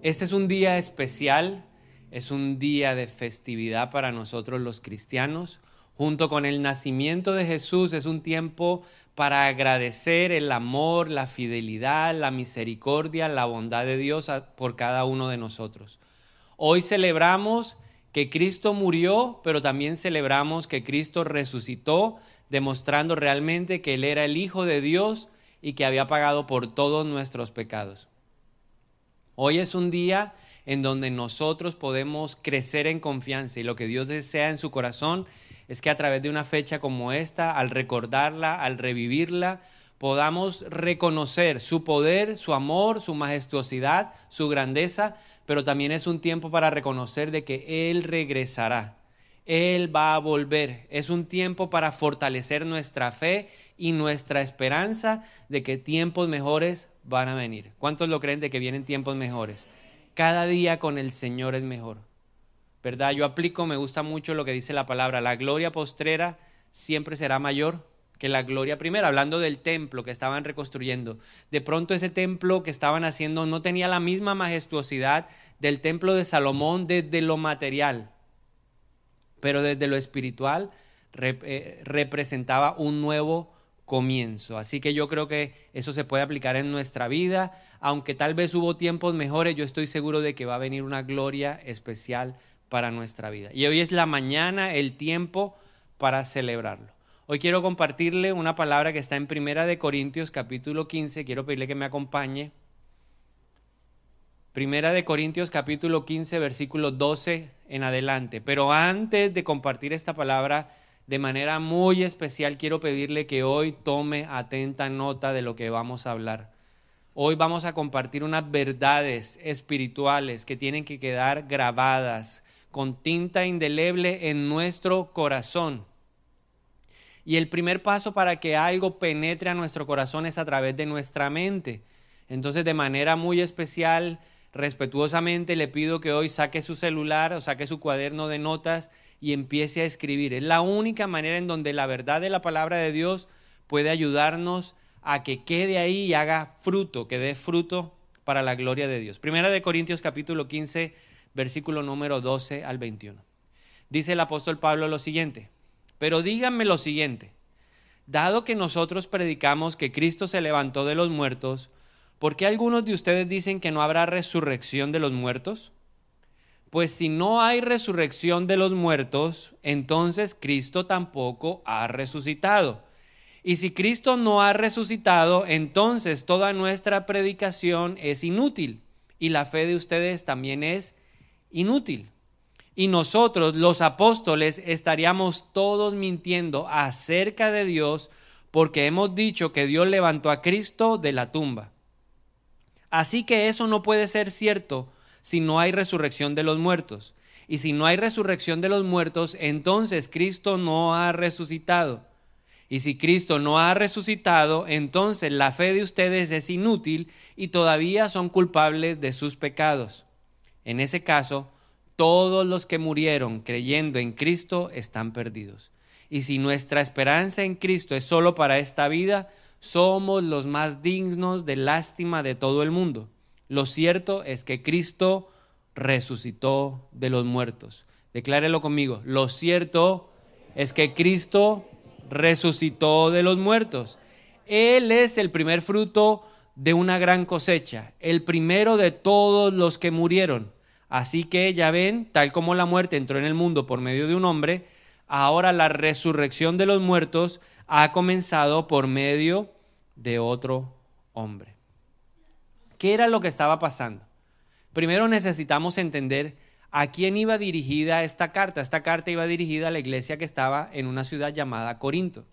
Este es un día especial, es un día de festividad para nosotros los cristianos. Junto con el nacimiento de Jesús es un tiempo para agradecer el amor, la fidelidad, la misericordia, la bondad de Dios por cada uno de nosotros. Hoy celebramos que Cristo murió, pero también celebramos que Cristo resucitó, demostrando realmente que Él era el Hijo de Dios y que había pagado por todos nuestros pecados. Hoy es un día en donde nosotros podemos crecer en confianza y lo que Dios desea en su corazón es que a través de una fecha como esta, al recordarla, al revivirla, podamos reconocer su poder, su amor, su majestuosidad, su grandeza, pero también es un tiempo para reconocer de que Él regresará. Él va a volver. Es un tiempo para fortalecer nuestra fe y nuestra esperanza de que tiempos mejores van a venir. ¿Cuántos lo creen de que vienen tiempos mejores? Cada día con el Señor es mejor. ¿Verdad? Yo aplico, me gusta mucho lo que dice la palabra, la gloria postrera siempre será mayor que la gloria primera, hablando del templo que estaban reconstruyendo. De pronto ese templo que estaban haciendo no tenía la misma majestuosidad del templo de Salomón desde lo material, pero desde lo espiritual eh, representaba un nuevo comienzo. Así que yo creo que eso se puede aplicar en nuestra vida, aunque tal vez hubo tiempos mejores, yo estoy seguro de que va a venir una gloria especial para nuestra vida. Y hoy es la mañana, el tiempo para celebrarlo. Hoy quiero compartirle una palabra que está en Primera de Corintios capítulo 15, quiero pedirle que me acompañe. Primera de Corintios capítulo 15 versículo 12 en adelante. Pero antes de compartir esta palabra de manera muy especial, quiero pedirle que hoy tome atenta nota de lo que vamos a hablar. Hoy vamos a compartir unas verdades espirituales que tienen que quedar grabadas con tinta indeleble en nuestro corazón. Y el primer paso para que algo penetre a nuestro corazón es a través de nuestra mente. Entonces, de manera muy especial, respetuosamente, le pido que hoy saque su celular o saque su cuaderno de notas y empiece a escribir. Es la única manera en donde la verdad de la palabra de Dios puede ayudarnos a que quede ahí y haga fruto, que dé fruto para la gloria de Dios. Primera de Corintios capítulo 15, versículo número 12 al 21. Dice el apóstol Pablo lo siguiente. Pero díganme lo siguiente, dado que nosotros predicamos que Cristo se levantó de los muertos, ¿por qué algunos de ustedes dicen que no habrá resurrección de los muertos? Pues si no hay resurrección de los muertos, entonces Cristo tampoco ha resucitado. Y si Cristo no ha resucitado, entonces toda nuestra predicación es inútil y la fe de ustedes también es inútil y nosotros, los apóstoles, estaríamos todos mintiendo acerca de Dios porque hemos dicho que Dios levantó a Cristo de la tumba. Así que eso no puede ser cierto si no hay resurrección de los muertos. Y si no hay resurrección de los muertos, entonces Cristo no ha resucitado. Y si Cristo no ha resucitado, entonces la fe de ustedes es inútil y todavía son culpables de sus pecados. En ese caso, todos los que murieron creyendo en Cristo están perdidos. Y si nuestra esperanza en Cristo es solo para esta vida, somos los más dignos de lástima de todo el mundo. Lo cierto es que Cristo resucitó de los muertos. Declárelo conmigo. Lo cierto es que Cristo resucitó de los muertos. Él es el primer fruto de una gran cosecha, el primero de todos los que murieron Así que ya ven, tal como la muerte entró en el mundo por medio de un hombre, ahora la resurrección de los muertos ha comenzado por medio de otro hombre. ¿Qué era lo que estaba pasando? Primero necesitamos entender a quién iba dirigida esta carta. Esta carta iba dirigida a la iglesia que estaba en una ciudad llamada Corinto.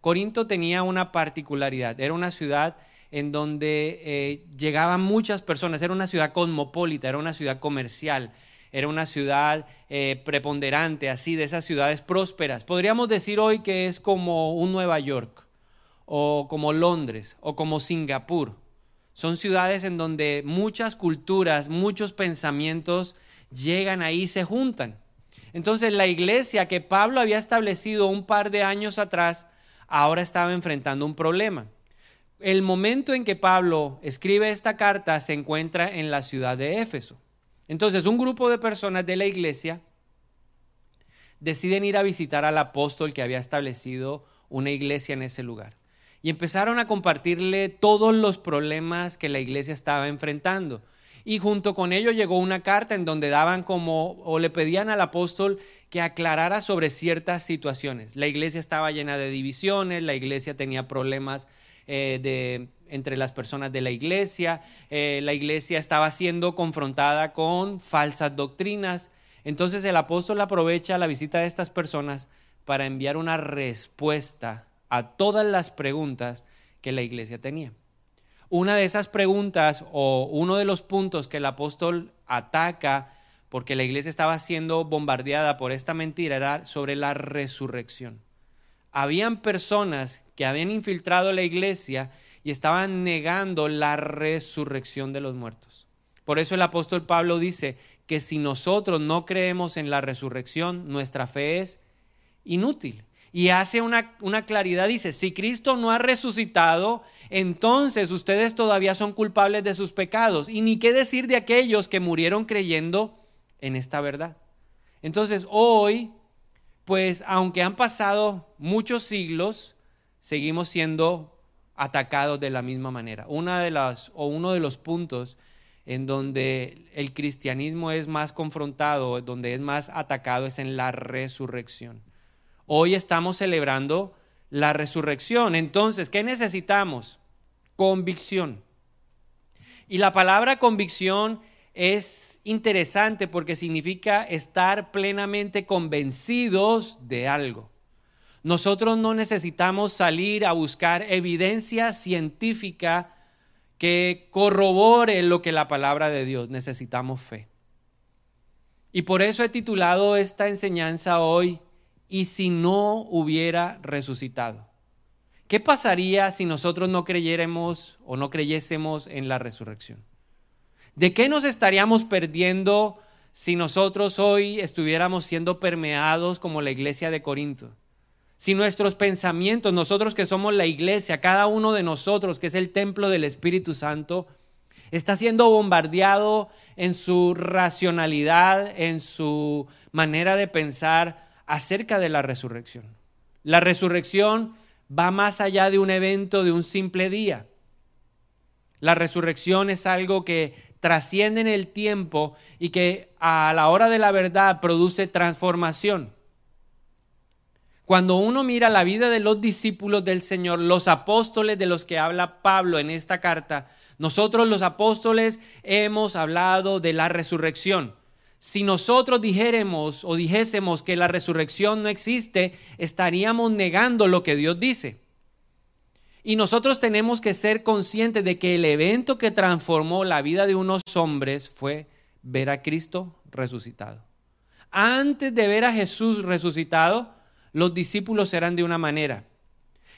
Corinto tenía una particularidad, era una ciudad en donde eh, llegaban muchas personas. Era una ciudad cosmopolita, era una ciudad comercial, era una ciudad eh, preponderante, así, de esas ciudades prósperas. Podríamos decir hoy que es como un Nueva York, o como Londres, o como Singapur. Son ciudades en donde muchas culturas, muchos pensamientos llegan ahí y se juntan. Entonces la iglesia que Pablo había establecido un par de años atrás, ahora estaba enfrentando un problema. el momento en que Pablo escribe esta carta se encuentra en la ciudad de Éfeso. Entonces, un grupo de personas de la iglesia deciden ir a visitar al apóstol que había establecido una iglesia en ese lugar. Y empezaron a compartirle todos los problemas que la iglesia estaba enfrentando. Y junto con ello llegó una carta en donde daban como o le pedían al apóstol que aclarara sobre ciertas situaciones. La iglesia estaba llena de divisiones, la iglesia tenía problemas eh, de, entre las personas de la iglesia, eh, la iglesia estaba siendo confrontada con falsas doctrinas. Entonces el apóstol aprovecha la visita de estas personas para enviar una respuesta a todas las preguntas que la iglesia tenía. Una de esas preguntas o uno de los puntos que el apóstol ataca porque la iglesia estaba siendo bombardeada por esta mentira era sobre la resurrección. Habían personas que habían infiltrado la iglesia y estaban negando la resurrección de los muertos. Por eso el apóstol Pablo dice que si nosotros no creemos en la resurrección, nuestra fe es inútil. Y hace una, una, claridad, dice, si Cristo no ha resucitado, entonces ustedes todavía son culpables de sus pecados. Y ni qué decir de aquellos que murieron creyendo en esta verdad. Entonces hoy, pues aunque han pasado muchos siglos, seguimos siendo atacados de la misma manera. Una de las, o uno de los puntos en donde el cristianismo es más confrontado, donde es más atacado, es en la resurrección. Hoy estamos celebrando la resurrección. Entonces, ¿qué necesitamos? Convicción. Y la palabra convicción es interesante porque significa estar plenamente convencidos de algo. Nosotros no necesitamos salir a buscar evidencia científica que corrobore lo que la palabra de Dios. Necesitamos fe. Y por eso he titulado esta enseñanza hoy, ¿y si no hubiera resucitado? ¿Qué pasaría si nosotros no creyéramos o no creyésemos en la resurrección? ¿De qué nos estaríamos perdiendo si nosotros hoy estuviéramos siendo permeados como la iglesia de Corinto? si nuestros pensamientos, nosotros que somos la iglesia, cada uno de nosotros que es el templo del Espíritu Santo, está siendo bombardeado en su racionalidad, en su manera de pensar acerca de la resurrección. La resurrección va más allá de un evento, de un simple día. La resurrección es algo que trasciende en el tiempo y que a la hora de la verdad produce transformación. Cuando uno mira la vida de los discípulos del Señor, los apóstoles de los que habla Pablo en esta carta, nosotros los apóstoles hemos hablado de la resurrección. Si nosotros dijéramos o dijésemos que la resurrección no existe, estaríamos negando lo que Dios dice. Y nosotros tenemos que ser conscientes de que el evento que transformó la vida de unos hombres fue ver a Cristo resucitado. Antes de ver a Jesús resucitado, los discípulos eran de una manera.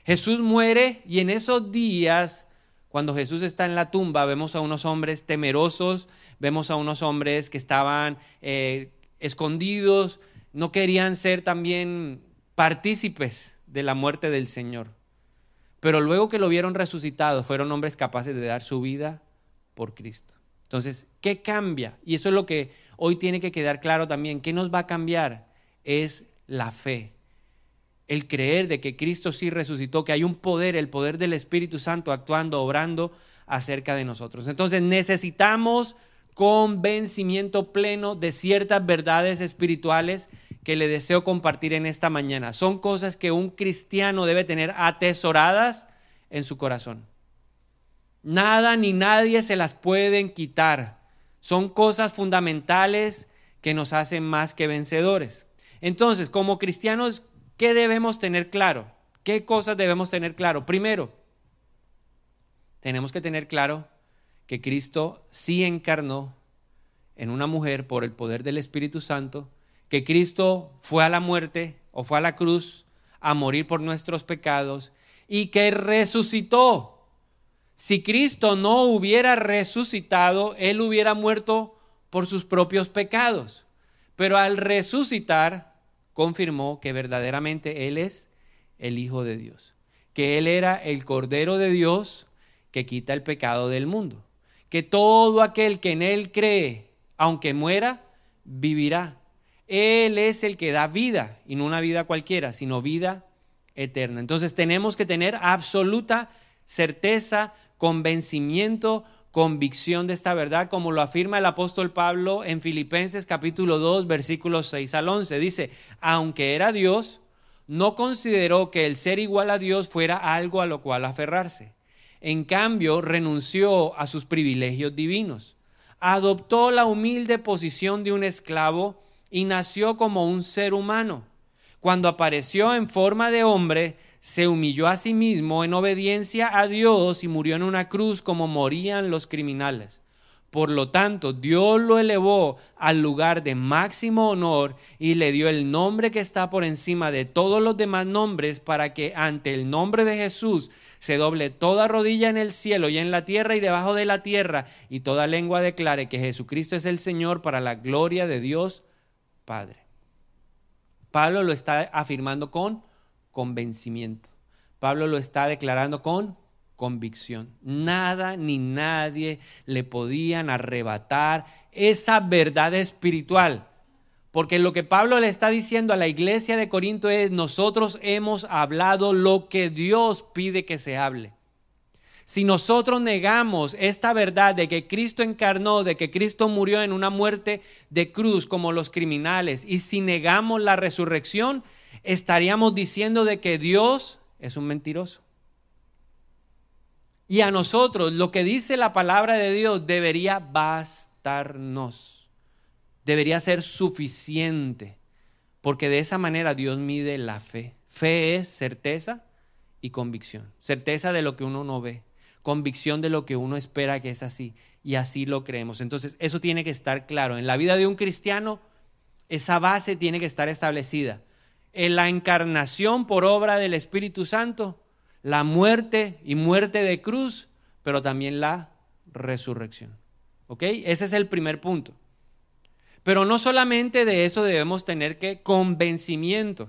Jesús muere y en esos días, cuando Jesús está en la tumba, vemos a unos hombres temerosos, vemos a unos hombres que estaban eh, escondidos, no querían ser también partícipes de la muerte del Señor. Pero luego que lo vieron resucitado, fueron hombres capaces de dar su vida por Cristo. Entonces, ¿qué cambia? Y eso es lo que hoy tiene que quedar claro también. ¿Qué nos va a cambiar? Es la fe el creer de que Cristo sí resucitó, que hay un poder, el poder del Espíritu Santo actuando, obrando acerca de nosotros. Entonces necesitamos convencimiento pleno de ciertas verdades espirituales que le deseo compartir en esta mañana. Son cosas que un cristiano debe tener atesoradas en su corazón. Nada ni nadie se las pueden quitar. Son cosas fundamentales que nos hacen más que vencedores. Entonces, como cristianos ¿Qué debemos tener claro? ¿Qué cosas debemos tener claro? Primero, tenemos que tener claro que Cristo sí encarnó en una mujer por el poder del Espíritu Santo, que Cristo fue a la muerte o fue a la cruz a morir por nuestros pecados y que resucitó. Si Cristo no hubiera resucitado, Él hubiera muerto por sus propios pecados. Pero al resucitar, confirmó que verdaderamente Él es el Hijo de Dios, que Él era el Cordero de Dios que quita el pecado del mundo. Que todo aquel que en Él cree, aunque muera, vivirá. Él es el que da vida, y no una vida cualquiera, sino vida eterna. Entonces tenemos que tener absoluta certeza, convencimiento, convicción de esta verdad, como lo afirma el apóstol Pablo en Filipenses capítulo 2, versículos 6 al 11. Dice, aunque era Dios, no consideró que el ser igual a Dios fuera algo a lo cual aferrarse en cambio, renunció a sus privilegios divinos, adoptó la humilde posición de un esclavo y nació como un ser humano. Cuando apareció en forma de hombre, se humilló a sí mismo en obediencia a Dios y murió en una cruz como morían los criminales. Por lo tanto, Dios lo elevó al lugar de máximo honor y le dio el nombre que está por encima de todos los demás nombres para que ante el nombre de Jesús se doble toda rodilla en el cielo y en la tierra y debajo de la tierra y toda lengua declare que Jesucristo es el Señor para la gloria de Dios Padre. Pablo lo está afirmando con convencimiento. Pablo lo está declarando con convicción. Nada ni nadie le podían arrebatar esa verdad espiritual. Porque lo que Pablo le está diciendo a la iglesia de Corinto es, nosotros hemos hablado lo que Dios pide que se hable. Si nosotros negamos esta verdad de que Cristo encarnó, de que Cristo murió en una muerte de cruz como los criminales, y si negamos la resurrección, estaríamos diciendo de que Dios es un mentiroso. Y a nosotros lo que dice la palabra de Dios debería bastarnos, debería ser suficiente, porque de esa manera Dios mide la fe. Fe es certeza y convicción, certeza de lo que uno no ve, convicción de lo que uno espera que es así, y así lo creemos. Entonces, eso tiene que estar claro. En la vida de un cristiano, esa base tiene que estar establecida. En la encarnación por obra del Espíritu Santo, la muerte y muerte de cruz, pero también la resurrección. ¿Ok? Ese es el primer punto. Pero no solamente de eso debemos tener que convencimiento.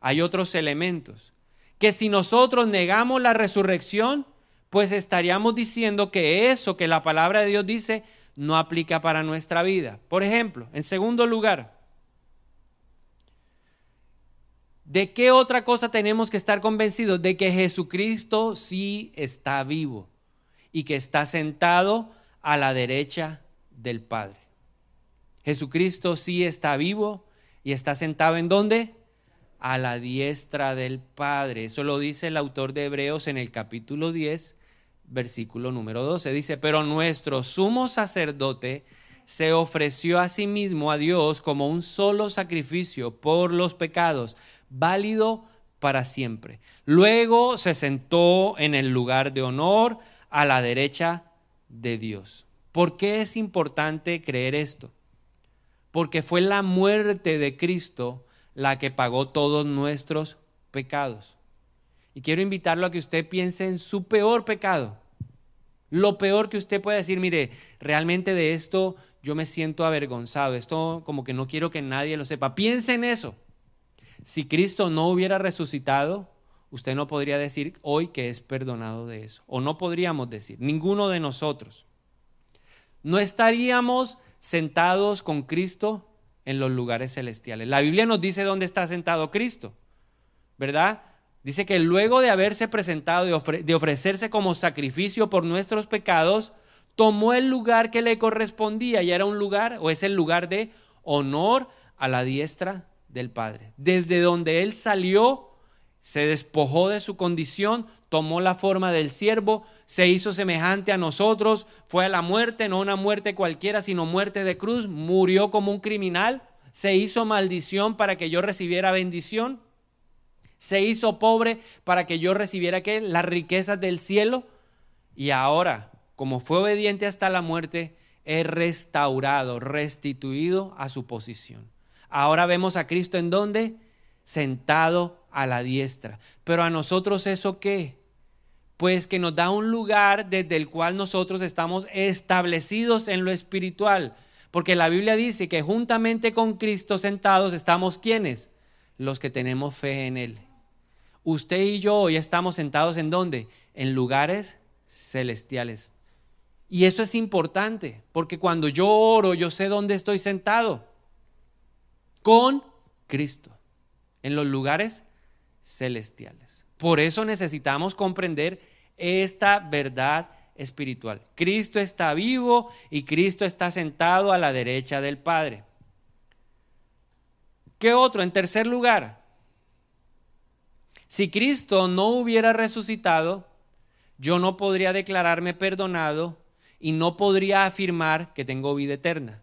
Hay otros elementos. Que si nosotros negamos la resurrección, pues estaríamos diciendo que eso que la palabra de Dios dice no aplica para nuestra vida. Por ejemplo, en segundo lugar, ¿De qué otra cosa tenemos que estar convencidos? De que Jesucristo sí está vivo y que está sentado a la derecha del Padre. Jesucristo sí está vivo y está sentado en dónde? A la diestra del Padre. Eso lo dice el autor de Hebreos en el capítulo 10, versículo número 12. Dice, pero nuestro sumo sacerdote se ofreció a sí mismo a Dios como un solo sacrificio por los pecados válido para siempre. Luego se sentó en el lugar de honor a la derecha de Dios. ¿Por qué es importante creer esto? Porque fue la muerte de Cristo la que pagó todos nuestros pecados. Y quiero invitarlo a que usted piense en su peor pecado. Lo peor que usted puede decir, mire, realmente de esto yo me siento avergonzado, esto como que no quiero que nadie lo sepa. Piense en eso. Si Cristo no hubiera resucitado, usted no podría decir hoy que es perdonado de eso. O no podríamos decir, ninguno de nosotros. No estaríamos sentados con Cristo en los lugares celestiales. La Biblia nos dice dónde está sentado Cristo, ¿verdad? Dice que luego de haberse presentado, de ofrecerse como sacrificio por nuestros pecados, tomó el lugar que le correspondía y era un lugar, o es el lugar de honor a la diestra del Padre. Desde donde Él salió, se despojó de su condición, tomó la forma del siervo, se hizo semejante a nosotros, fue a la muerte, no una muerte cualquiera, sino muerte de cruz, murió como un criminal, se hizo maldición para que yo recibiera bendición, se hizo pobre para que yo recibiera ¿qué? las riquezas del cielo y ahora, como fue obediente hasta la muerte, es restaurado, restituido a su posición. Ahora vemos a Cristo en dónde? Sentado a la diestra. Pero a nosotros eso qué? Pues que nos da un lugar desde el cual nosotros estamos establecidos en lo espiritual. Porque la Biblia dice que juntamente con Cristo sentados estamos quienes? Los que tenemos fe en Él. Usted y yo hoy estamos sentados en dónde? En lugares celestiales. Y eso es importante, porque cuando yo oro, yo sé dónde estoy sentado. Con Cristo, en los lugares celestiales. Por eso necesitamos comprender esta verdad espiritual. Cristo está vivo y Cristo está sentado a la derecha del Padre. ¿Qué otro? En tercer lugar, si Cristo no hubiera resucitado, yo no podría declararme perdonado y no podría afirmar que tengo vida eterna.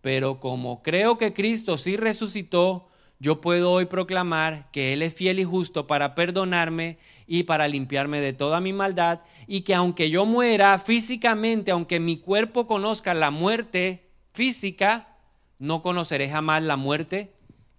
Pero como creo que Cristo sí resucitó, yo puedo hoy proclamar que Él es fiel y justo para perdonarme y para limpiarme de toda mi maldad y que aunque yo muera físicamente, aunque mi cuerpo conozca la muerte física, no conoceré jamás la muerte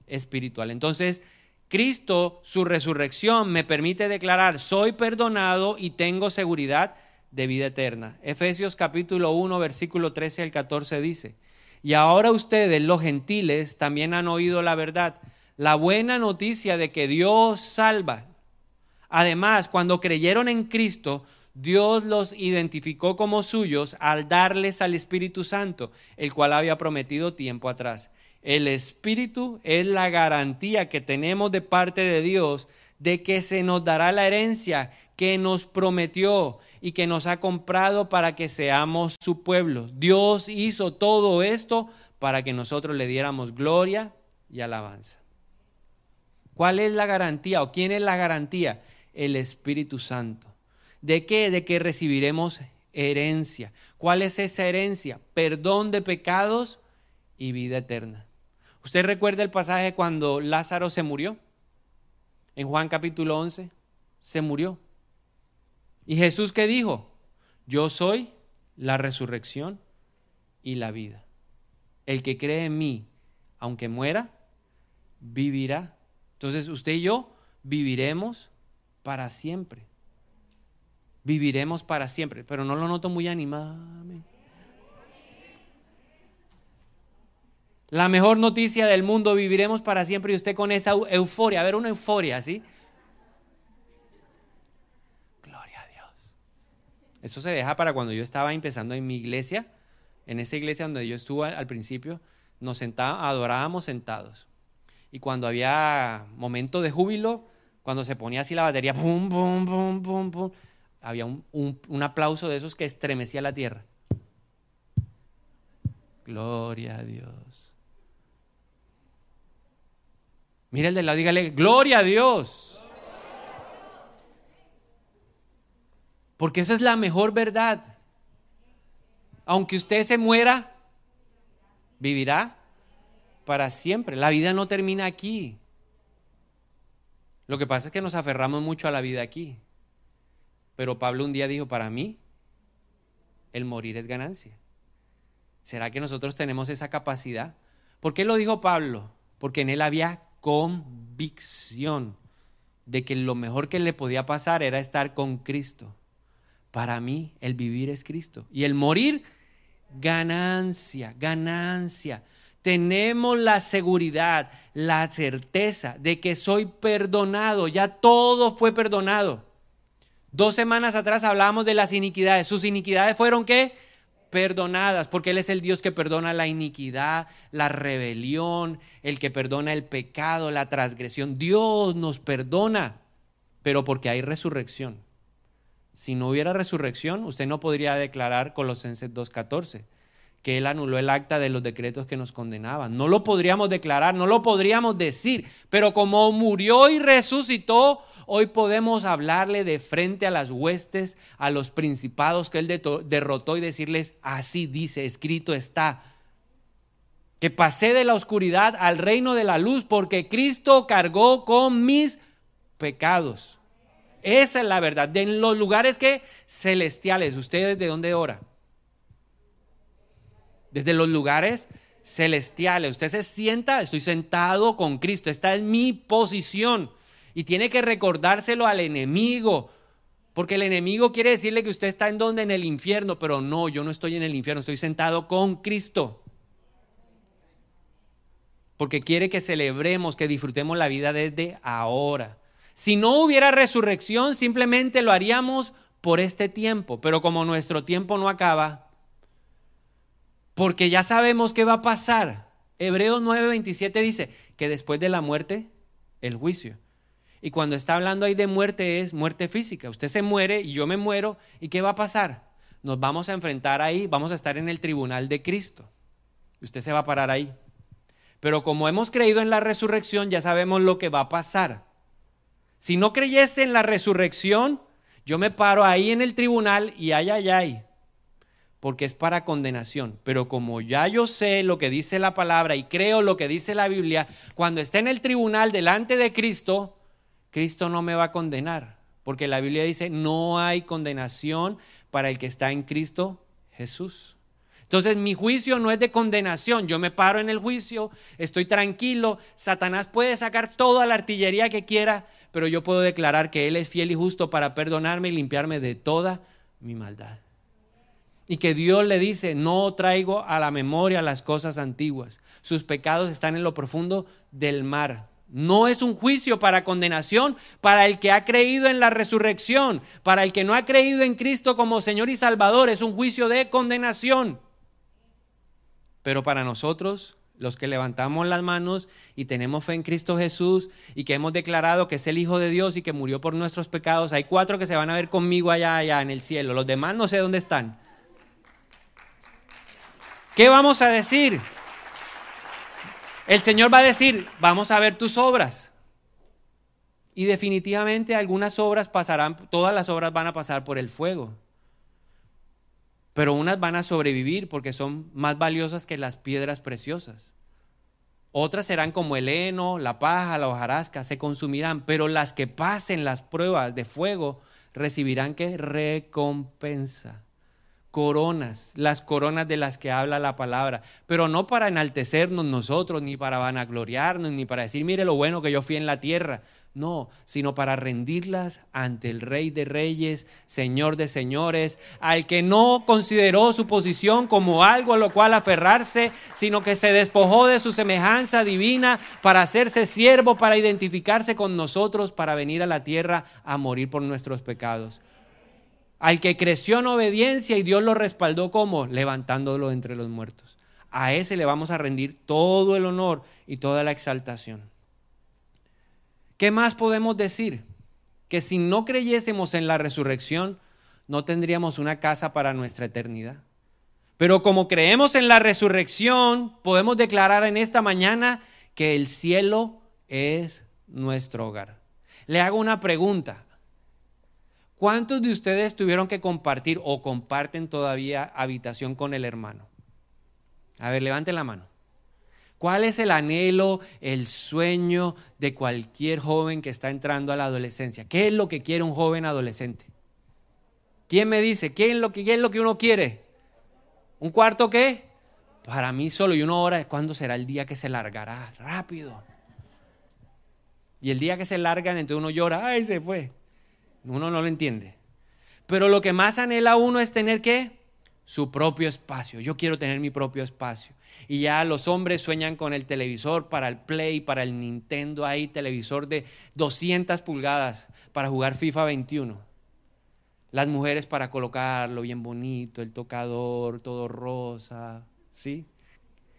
espiritual. Entonces, Cristo, su resurrección, me permite declarar, soy perdonado y tengo seguridad de vida eterna. Efesios capítulo 1, versículo 13 al 14 dice, y ahora ustedes, los gentiles, también han oído la verdad, la buena noticia de que Dios salva. Además, cuando creyeron en Cristo, Dios los identificó como suyos al darles al Espíritu Santo, el cual había prometido tiempo atrás. El Espíritu es la garantía que tenemos de parte de Dios de que se nos dará la herencia que nos prometió y que nos ha comprado para que seamos su pueblo. Dios hizo todo esto para que nosotros le diéramos gloria y alabanza. ¿Cuál es la garantía o quién es la garantía? El Espíritu Santo. ¿De qué? De que recibiremos herencia. ¿Cuál es esa herencia? Perdón de pecados y vida eterna. ¿Usted recuerda el pasaje cuando Lázaro se murió? En Juan capítulo 11, se murió. ¿Y Jesús qué dijo? Yo soy la resurrección y la vida. El que cree en mí, aunque muera, vivirá. Entonces usted y yo viviremos para siempre. Viviremos para siempre, pero no lo noto muy animado. La mejor noticia del mundo, viviremos para siempre y usted con esa euforia, a ver, una euforia, ¿sí? Gloria a Dios. Eso se deja para cuando yo estaba empezando en mi iglesia, en esa iglesia donde yo estuve al principio, nos sentábamos, adorábamos sentados. Y cuando había momento de júbilo, cuando se ponía así la batería, pum, pum, pum, pum, pum, había un, un aplauso de esos que estremecía la tierra. Gloria a Dios. Mira el de lado, dígale, gloria a Dios. Porque esa es la mejor verdad. Aunque usted se muera, vivirá para siempre. La vida no termina aquí. Lo que pasa es que nos aferramos mucho a la vida aquí. Pero Pablo un día dijo, para mí, el morir es ganancia. ¿Será que nosotros tenemos esa capacidad? ¿Por qué lo dijo Pablo? Porque en él había convicción de que lo mejor que le podía pasar era estar con Cristo. Para mí, el vivir es Cristo. Y el morir, ganancia, ganancia. Tenemos la seguridad, la certeza de que soy perdonado. Ya todo fue perdonado. Dos semanas atrás hablábamos de las iniquidades. ¿Sus iniquidades fueron qué? Perdonadas, porque Él es el Dios que perdona la iniquidad, la rebelión, el que perdona el pecado, la transgresión. Dios nos perdona, pero porque hay resurrección. Si no hubiera resurrección, usted no podría declarar Colosenses 2.14 que Él anuló el acta de los decretos que nos condenaban. No lo podríamos declarar, no lo podríamos decir, pero como murió y resucitó, hoy podemos hablarle de frente a las huestes, a los principados que Él derrotó y decirles, así dice, escrito está, que pasé de la oscuridad al reino de la luz porque Cristo cargó con mis pecados. Esa es la verdad. De en los lugares que celestiales, ¿ustedes de dónde ora? Desde los lugares celestiales. Usted se sienta, estoy sentado con Cristo, esta es mi posición. Y tiene que recordárselo al enemigo, porque el enemigo quiere decirle que usted está en donde, en el infierno, pero no, yo no estoy en el infierno, estoy sentado con Cristo. Porque quiere que celebremos, que disfrutemos la vida desde ahora. Si no hubiera resurrección, simplemente lo haríamos por este tiempo, pero como nuestro tiempo no acaba, porque ya sabemos qué va a pasar. Hebreos 9:27 dice que después de la muerte, el juicio. Y cuando está hablando ahí de muerte es muerte física. Usted se muere y yo me muero. ¿Y qué va a pasar? Nos vamos a enfrentar ahí, vamos a estar en el tribunal de Cristo. Usted se va a parar ahí. Pero como hemos creído en la resurrección, ya sabemos lo que va a pasar. Si no creyese en la resurrección, yo me paro ahí en el tribunal y ay, ay, ay, porque es para condenación. Pero como ya yo sé lo que dice la palabra y creo lo que dice la Biblia, cuando esté en el tribunal delante de Cristo, Cristo no me va a condenar, porque la Biblia dice, no hay condenación para el que está en Cristo Jesús. Entonces mi juicio no es de condenación, yo me paro en el juicio, estoy tranquilo, Satanás puede sacar toda la artillería que quiera, pero yo puedo declarar que Él es fiel y justo para perdonarme y limpiarme de toda mi maldad. Y que Dios le dice, no traigo a la memoria las cosas antiguas, sus pecados están en lo profundo del mar. No es un juicio para condenación para el que ha creído en la resurrección, para el que no ha creído en Cristo como Señor y Salvador, es un juicio de condenación. Pero para nosotros, los que levantamos las manos y tenemos fe en Cristo Jesús y que hemos declarado que es el Hijo de Dios y que murió por nuestros pecados, hay cuatro que se van a ver conmigo allá, allá en el cielo. Los demás no sé dónde están. ¿Qué vamos a decir? El Señor va a decir, vamos a ver tus obras. Y definitivamente algunas obras pasarán, todas las obras van a pasar por el fuego. Pero unas van a sobrevivir porque son más valiosas que las piedras preciosas. Otras serán como el heno, la paja, la hojarasca, se consumirán, pero las que pasen las pruebas de fuego recibirán que recompensa coronas, las coronas de las que habla la palabra, pero no para enaltecernos nosotros, ni para vanagloriarnos, ni para decir, mire lo bueno que yo fui en la tierra, no, sino para rendirlas ante el Rey de Reyes, Señor de Señores, al que no consideró su posición como algo a lo cual aferrarse, sino que se despojó de su semejanza divina para hacerse siervo, para identificarse con nosotros, para venir a la tierra a morir por nuestros pecados al que creció en obediencia y Dios lo respaldó como levantándolo entre los muertos. A ese le vamos a rendir todo el honor y toda la exaltación. ¿Qué más podemos decir? Que si no creyésemos en la resurrección, no tendríamos una casa para nuestra eternidad. Pero como creemos en la resurrección, podemos declarar en esta mañana que el cielo es nuestro hogar. Le hago una pregunta. ¿Cuántos de ustedes tuvieron que compartir o comparten todavía habitación con el hermano? A ver, levanten la mano. ¿Cuál es el anhelo, el sueño de cualquier joven que está entrando a la adolescencia? ¿Qué es lo que quiere un joven adolescente? ¿Quién me dice? ¿Qué es lo que, es lo que uno quiere? ¿Un cuarto qué? Para mí solo y una hora, ¿cuándo será el día que se largará? Rápido. Y el día que se largan, entonces uno llora, ¡ay, se fue! Uno no lo entiende. Pero lo que más anhela uno es tener qué? Su propio espacio. Yo quiero tener mi propio espacio. Y ya los hombres sueñan con el televisor para el Play, para el Nintendo, ahí televisor de 200 pulgadas para jugar FIFA 21. Las mujeres para colocarlo bien bonito, el tocador, todo rosa, ¿sí?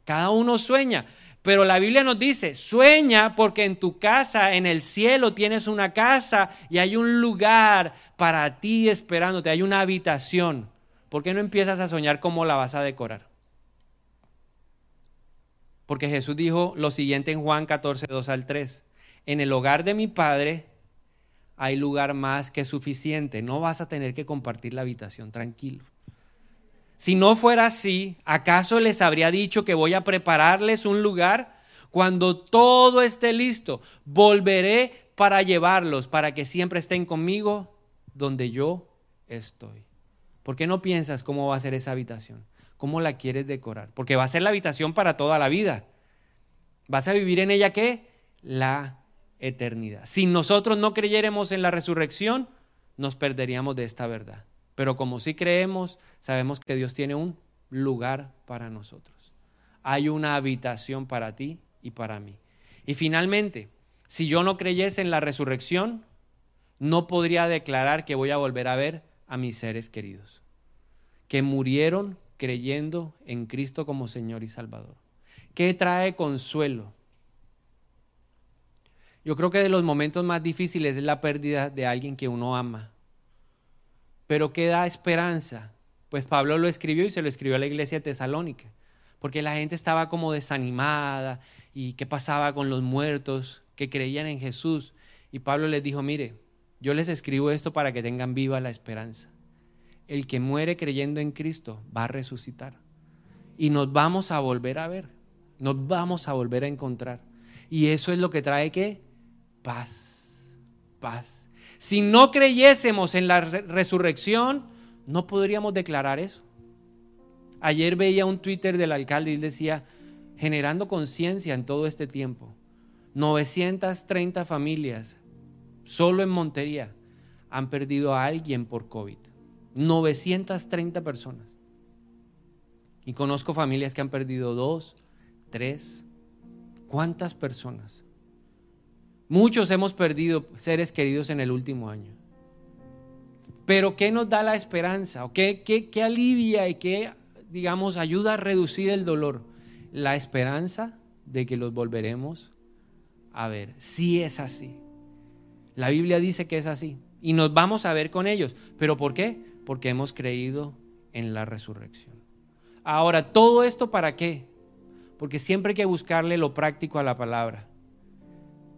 Cada uno sueña, pero la Biblia nos dice, sueña porque en tu casa, en el cielo, tienes una casa y hay un lugar para ti esperándote, hay una habitación. ¿Por qué no empiezas a soñar cómo la vas a decorar? Porque Jesús dijo lo siguiente en Juan 14, 2 al 3. En el hogar de mi Padre hay lugar más que suficiente. No vas a tener que compartir la habitación, tranquilo. Si no fuera así, ¿acaso les habría dicho que voy a prepararles un lugar? Cuando todo esté listo, volveré para llevarlos, para que siempre estén conmigo donde yo estoy. ¿Por qué no piensas cómo va a ser esa habitación? ¿Cómo la quieres decorar? Porque va a ser la habitación para toda la vida. ¿Vas a vivir en ella qué? La eternidad. Si nosotros no creyéramos en la resurrección, nos perderíamos de esta verdad. Pero como sí creemos, sabemos que Dios tiene un lugar para nosotros. Hay una habitación para ti y para mí. Y finalmente, si yo no creyese en la resurrección, no podría declarar que voy a volver a ver a mis seres queridos, que murieron creyendo en Cristo como Señor y Salvador. ¿Qué trae consuelo? Yo creo que de los momentos más difíciles es la pérdida de alguien que uno ama. Pero ¿qué da esperanza? Pues Pablo lo escribió y se lo escribió a la iglesia de Tesalónica, porque la gente estaba como desanimada y qué pasaba con los muertos que creían en Jesús. Y Pablo les dijo, mire, yo les escribo esto para que tengan viva la esperanza. El que muere creyendo en Cristo va a resucitar. Y nos vamos a volver a ver, nos vamos a volver a encontrar. Y eso es lo que trae que paz, paz. Si no creyésemos en la resurrección, no podríamos declarar eso. Ayer veía un Twitter del alcalde y decía, generando conciencia en todo este tiempo, 930 familias solo en Montería han perdido a alguien por COVID. 930 personas. Y conozco familias que han perdido dos, tres. ¿Cuántas personas? Muchos hemos perdido seres queridos en el último año. Pero ¿qué nos da la esperanza? ¿O qué, qué alivia y qué, digamos, ayuda a reducir el dolor? La esperanza de que los volveremos a ver. Si es así. La Biblia dice que es así. Y nos vamos a ver con ellos. ¿Pero por qué? Porque hemos creído en la resurrección. Ahora, ¿todo esto para qué? Porque siempre hay que buscarle lo práctico a la palabra.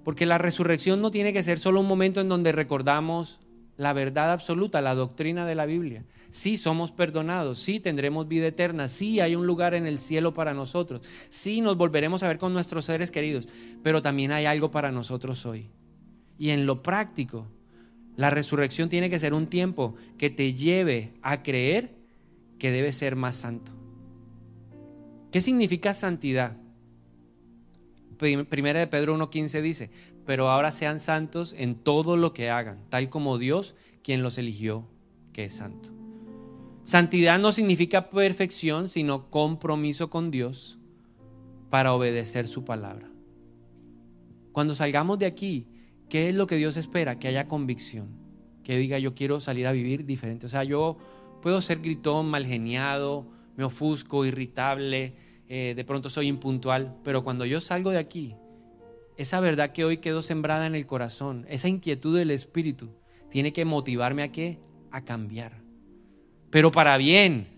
Porque la resurrección no tiene que ser solo un momento en donde recordamos la verdad absoluta, la doctrina de la Biblia. Sí somos perdonados, sí tendremos vida eterna, sí hay un lugar en el cielo para nosotros, sí nos volveremos a ver con nuestros seres queridos, pero también hay algo para nosotros hoy. Y en lo práctico, la resurrección tiene que ser un tiempo que te lleve a creer que debes ser más santo. ¿Qué significa santidad? Primera de Pedro 1.15 dice, pero ahora sean santos en todo lo que hagan, tal como Dios, quien los eligió, que es santo. Santidad no significa perfección, sino compromiso con Dios para obedecer su palabra. Cuando salgamos de aquí, ¿qué es lo que Dios espera? Que haya convicción, que diga yo quiero salir a vivir diferente. O sea, yo puedo ser gritón, malgeniado, me ofusco, irritable, eh, de pronto soy impuntual, pero cuando yo salgo de aquí, esa verdad que hoy quedó sembrada en el corazón, esa inquietud del espíritu, tiene que motivarme a qué? A cambiar. Pero para bien.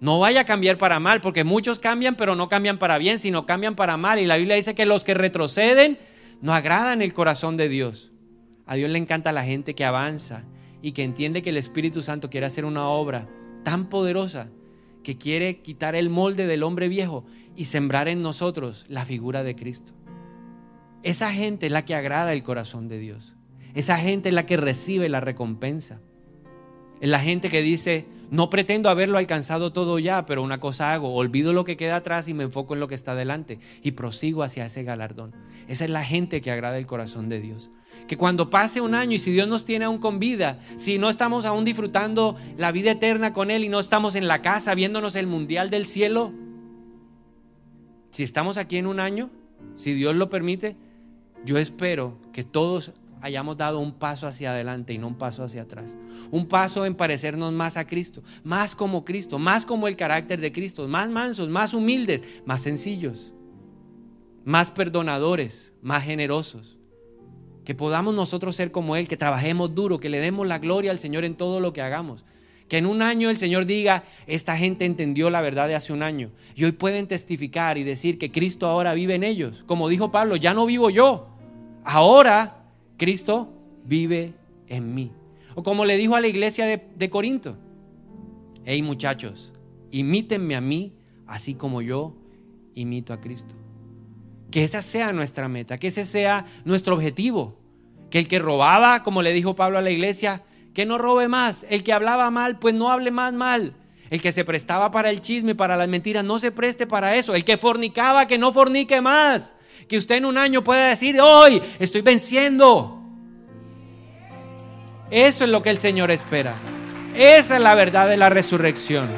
No vaya a cambiar para mal, porque muchos cambian, pero no cambian para bien, sino cambian para mal. Y la Biblia dice que los que retroceden no agradan el corazón de Dios. A Dios le encanta la gente que avanza y que entiende que el Espíritu Santo quiere hacer una obra tan poderosa que quiere quitar el molde del hombre viejo y sembrar en nosotros la figura de Cristo. Esa gente es la que agrada el corazón de Dios. Esa gente es la que recibe la recompensa. Es la gente que dice, no pretendo haberlo alcanzado todo ya, pero una cosa hago, olvido lo que queda atrás y me enfoco en lo que está delante y prosigo hacia ese galardón. Esa es la gente que agrada el corazón de Dios que cuando pase un año y si Dios nos tiene aún con vida, si no estamos aún disfrutando la vida eterna con Él y no estamos en la casa viéndonos el mundial del cielo, si estamos aquí en un año, si Dios lo permite, yo espero que todos hayamos dado un paso hacia adelante y no un paso hacia atrás. Un paso en parecernos más a Cristo, más como Cristo, más como el carácter de Cristo, más mansos, más humildes, más sencillos, más perdonadores, más generosos que podamos nosotros ser como Él, que trabajemos duro, que le demos la gloria al Señor en todo lo que hagamos. Que en un año el Señor diga, esta gente entendió la verdad de hace un año. Y hoy pueden testificar y decir que Cristo ahora vive en ellos. Como dijo Pablo, ya no vivo yo. Ahora Cristo vive en mí. O como le dijo a la iglesia de, de Corinto, hey muchachos, imítenme a mí así como yo imito a Cristo. Que esa sea nuestra meta, que ese sea nuestro objetivo. Que el que robaba, como le dijo Pablo a la iglesia, que no robe más. El que hablaba mal, pues no hable más mal. El que se prestaba para el chisme, para las mentiras, no se preste para eso. El que fornicaba, que no fornique más. Que usted en un año pueda decir, hoy estoy venciendo. Eso es lo que el Señor espera. Esa es la verdad de la resurrección.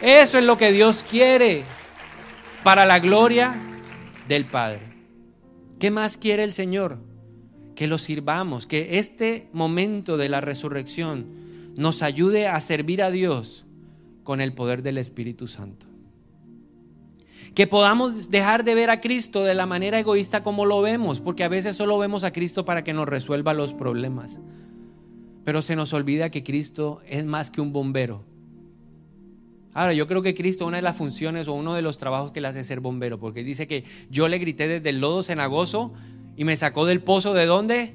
Eso es lo que Dios quiere para la gloria del Padre. ¿Qué más quiere el Señor? Que lo sirvamos, que este momento de la resurrección nos ayude a servir a Dios con el poder del Espíritu Santo. Que podamos dejar de ver a Cristo de la manera egoísta como lo vemos, porque a veces solo vemos a Cristo para que nos resuelva los problemas. Pero se nos olvida que Cristo es más que un bombero. Ahora, yo creo que Cristo, una de las funciones o uno de los trabajos que le hace ser bombero, porque dice que yo le grité desde el lodo cenagoso y me sacó del pozo de dónde?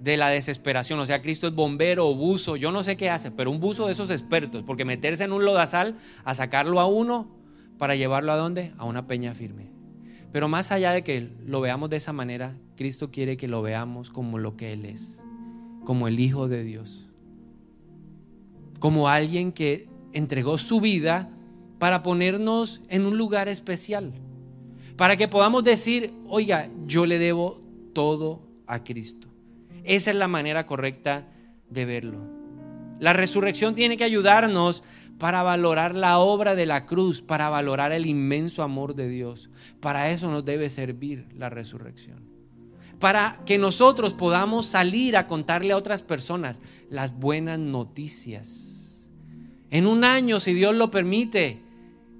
De la desesperación. O sea, Cristo es bombero o buzo, yo no sé qué hace, pero un buzo de esos expertos, porque meterse en un lodazal a sacarlo a uno para llevarlo a dónde? A una peña firme. Pero más allá de que lo veamos de esa manera, Cristo quiere que lo veamos como lo que Él es como el Hijo de Dios, como alguien que entregó su vida para ponernos en un lugar especial, para que podamos decir, oiga, yo le debo todo a Cristo. Esa es la manera correcta de verlo. La resurrección tiene que ayudarnos para valorar la obra de la cruz, para valorar el inmenso amor de Dios. Para eso nos debe servir la resurrección para que nosotros podamos salir a contarle a otras personas las buenas noticias. En un año, si Dios lo permite,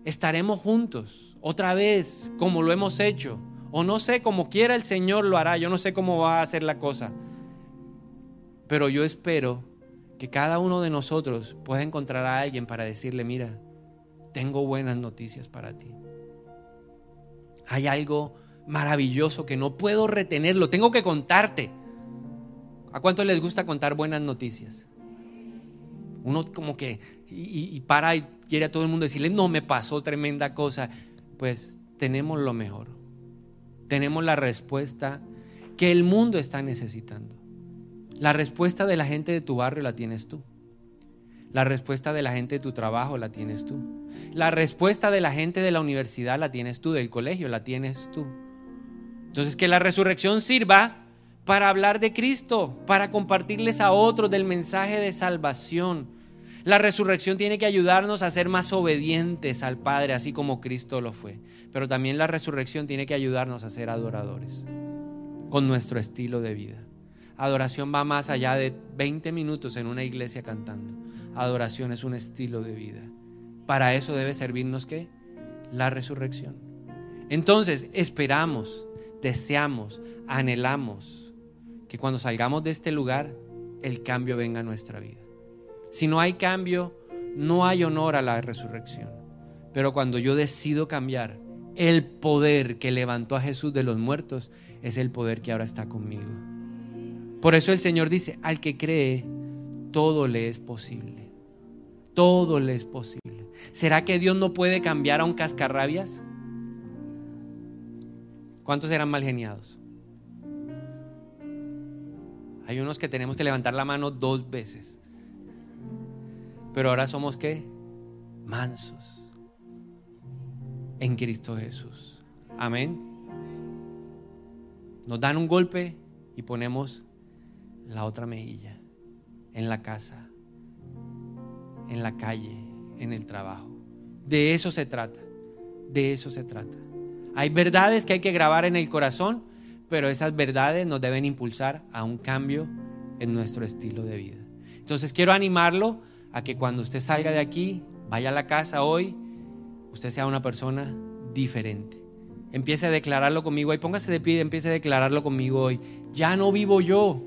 estaremos juntos, otra vez, como lo hemos hecho. O no sé, como quiera el Señor lo hará, yo no sé cómo va a hacer la cosa. Pero yo espero que cada uno de nosotros pueda encontrar a alguien para decirle, mira, tengo buenas noticias para ti. Hay algo maravilloso que no puedo retenerlo, tengo que contarte. ¿A cuánto les gusta contar buenas noticias? Uno como que y, para y quiere a todo el mundo decirle, no, me pasó tremenda cosa. Pues tenemos lo mejor. Tenemos la respuesta que el mundo está necesitando. La respuesta de la gente de tu barrio la tienes tú. La respuesta de la gente de tu trabajo la tienes tú. La respuesta de la gente de la universidad la tienes tú, del colegio la tienes tú. Entonces, que la resurrección sirva para hablar de Cristo, para compartirles a otros del mensaje de salvación. La resurrección tiene que ayudarnos a ser más obedientes al Padre, así como Cristo lo fue. Pero también la resurrección tiene que ayudarnos a ser adoradores con nuestro estilo de vida. Adoración va más allá de 20 minutos en una iglesia cantando. Adoración es un estilo de vida. Para eso debe servirnos qué? La resurrección. Entonces, esperamos deseamos, anhelamos que cuando salgamos de este lugar, el cambio venga a nuestra vida. Si no hay cambio, no hay honor a la resurrección. Pero cuando yo decido cambiar, el poder que levantó a Jesús de los muertos es el poder que ahora está conmigo. Por eso el Señor dice, al que cree, todo le es posible. Todo le es posible. ¿Será que Dios no puede cambiar a un cascarrabias? ¿Cuántos eran mal geniados? Hay unos que tenemos que levantar la mano dos veces. Pero ahora somos qué? Mansos. En Cristo Jesús. Amén. Nos dan un golpe y ponemos la otra mejilla. En la casa, en la calle, en el trabajo. De eso se trata. De eso se trata. Hay verdades que hay que grabar en el corazón, pero esas verdades nos deben impulsar a un cambio en nuestro estilo de vida. Entonces quiero animarlo a que cuando usted salga de aquí, vaya a la casa hoy, usted sea una persona diferente. Empiece a declararlo conmigo hoy, póngase de pie y empiece a declararlo conmigo hoy. Ya no vivo yo.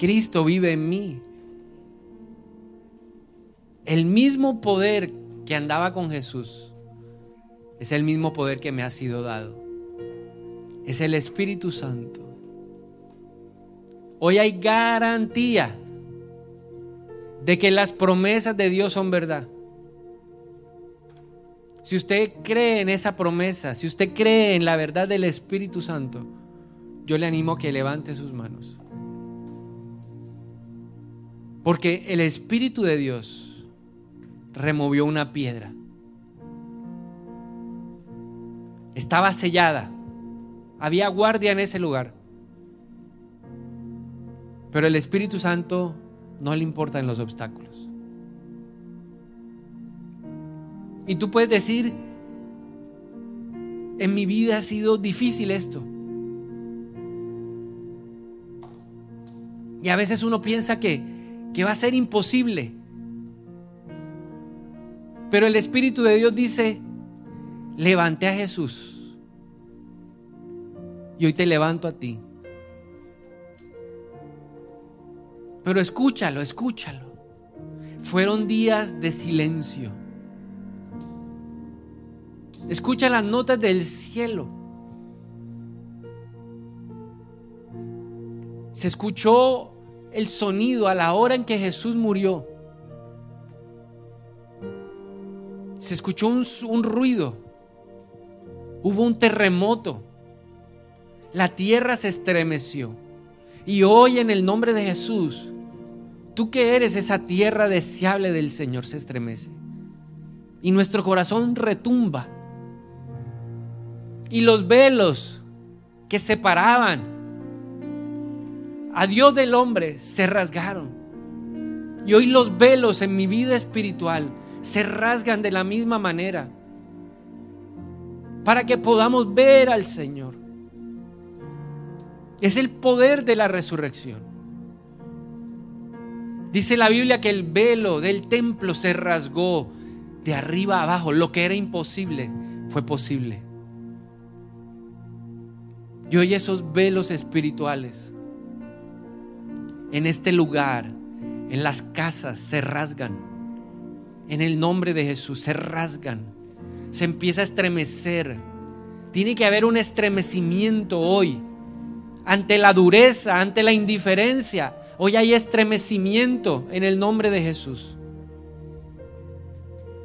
Cristo vive en mí. El mismo poder que andaba con Jesús es el mismo poder que me ha sido dado. Es el Espíritu Santo. Hoy hay garantía de que las promesas de Dios son verdad. Si usted cree en esa promesa, si usted cree en la verdad del Espíritu Santo, yo le animo a que levante sus manos. Porque el Espíritu de Dios removió una piedra. Estaba sellada. Había guardia en ese lugar. Pero el Espíritu Santo no le importan los obstáculos. Y tú puedes decir, en mi vida ha sido difícil esto. Y a veces uno piensa que, que va a ser imposible. Pero el Espíritu de Dios dice, levanté a Jesús. Y hoy te levanto a ti. Pero escúchalo, escúchalo. Fueron días de silencio. Escucha las notas del cielo. Se escuchó el sonido a la hora en que Jesús murió. Se escuchó un, un ruido. Hubo un terremoto. La tierra se estremeció. Y hoy en el nombre de Jesús, tú que eres esa tierra deseable del Señor se estremece. Y nuestro corazón retumba. Y los velos que separaban a Dios del hombre se rasgaron. Y hoy los velos en mi vida espiritual se rasgan de la misma manera. Para que podamos ver al Señor. Es el poder de la resurrección. Dice la Biblia que el velo del templo se rasgó de arriba abajo. Lo que era imposible fue posible. Y hoy esos velos espirituales en este lugar, en las casas, se rasgan. En el nombre de Jesús, se rasgan. Se empieza a estremecer. Tiene que haber un estremecimiento hoy ante la dureza, ante la indiferencia. Hoy hay estremecimiento en el nombre de Jesús.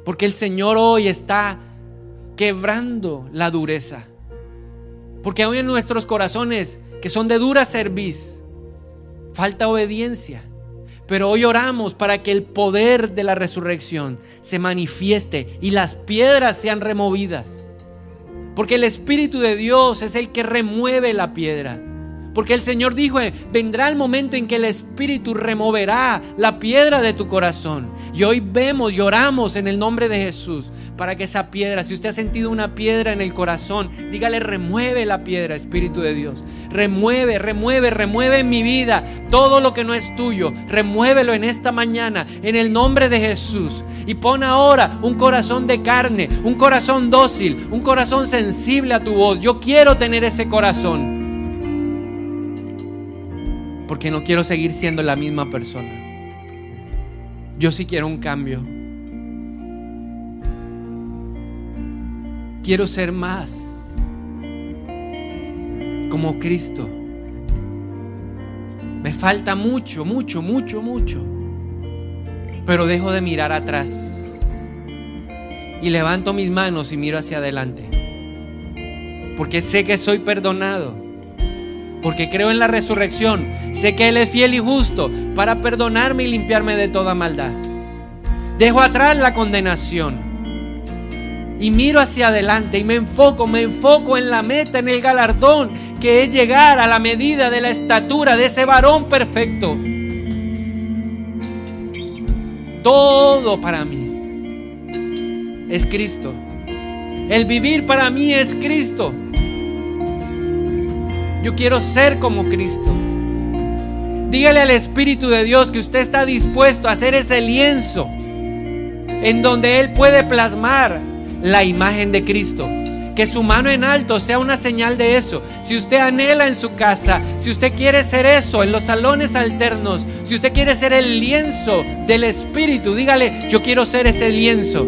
Porque el Señor hoy está quebrando la dureza. Porque hoy en nuestros corazones, que son de dura cerviz, falta obediencia. Pero hoy oramos para que el poder de la resurrección se manifieste y las piedras sean removidas. Porque el Espíritu de Dios es el que remueve la piedra. Porque el Señor dijo, vendrá el momento en que el Espíritu removerá la piedra de tu corazón. Y hoy vemos y oramos en el nombre de Jesús para que esa piedra, si usted ha sentido una piedra en el corazón, dígale, remueve la piedra, Espíritu de Dios. Remueve, remueve, remueve en mi vida todo lo que no es tuyo. Remuévelo en esta mañana, en el nombre de Jesús. Y pon ahora un corazón de carne, un corazón dócil, un corazón sensible a tu voz. Yo quiero tener ese corazón porque no quiero seguir siendo la misma persona. Yo sí quiero un cambio. Quiero ser más como Cristo. Me falta mucho, mucho, mucho, mucho. Pero dejo de mirar atrás. Y levanto mis manos y miro hacia adelante. Porque sé que soy perdonado porque creo en la resurrección. Sé que Él es fiel y justo para perdonarme y limpiarme de toda maldad. Dejo atrás la condenación y miro hacia adelante y me enfoco, me enfoco en la meta, en el galardón, que es llegar a la medida de la estatura de ese varón perfecto. Todo para mí es Cristo. El vivir para mí es Cristo. Yo quiero ser como Cristo. Dígale al Espíritu de Dios que usted está dispuesto a hacer ese lienzo en donde Él puede plasmar la imagen de Cristo. Que su mano en alto sea una señal de eso. Si usted anhela en su casa, si usted quiere ser eso en los salones alternos, si usted quiere ser el lienzo del Espíritu, dígale, yo quiero ser ese lienzo.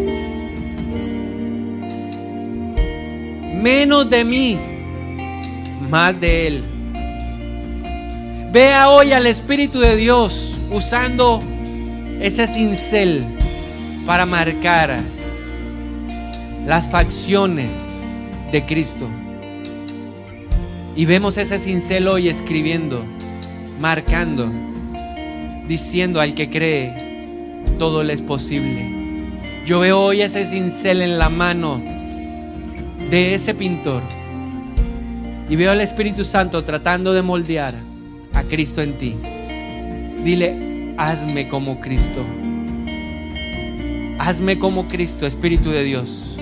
Menos de mí más de Él. Vea hoy al Espíritu de Dios usando ese cincel para marcar las facciones de Cristo. Y vemos ese cincel hoy escribiendo, marcando, diciendo al que cree, todo le es posible. Yo veo hoy ese cincel en la mano de ese pintor y veo al Espíritu Santo tratando de moldear a Cristo en ti. Dile, hazme como Cristo. Hazme como Cristo, Espíritu de Dios,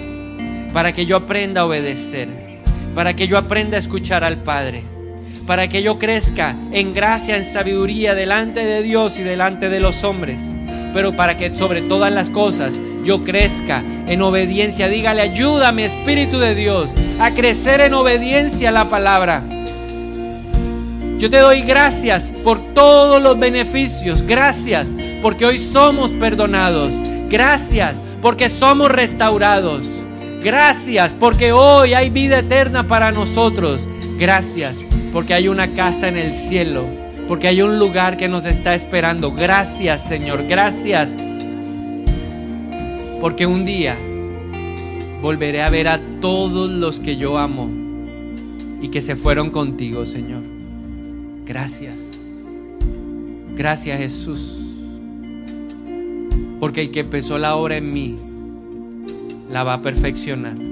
para que yo aprenda a obedecer, para que yo aprenda a escuchar al Padre, para que yo crezca en gracia, en sabiduría delante de Dios y delante de los hombres, pero para que sobre todas las cosas yo crezca en obediencia. Dígale, ayúdame, Espíritu de Dios, a crecer en obediencia a la palabra. Yo te doy gracias por todos los beneficios. Gracias porque hoy somos perdonados. Gracias porque somos restaurados. Gracias porque hoy hay vida eterna para nosotros. Gracias porque hay una casa en el cielo. Porque hay un lugar que nos está esperando. Gracias Señor. Gracias. Porque un día volveré a ver a todos los que yo amo y que se fueron contigo, Señor. Gracias. Gracias Jesús. Porque el que empezó la obra en mí, la va a perfeccionar.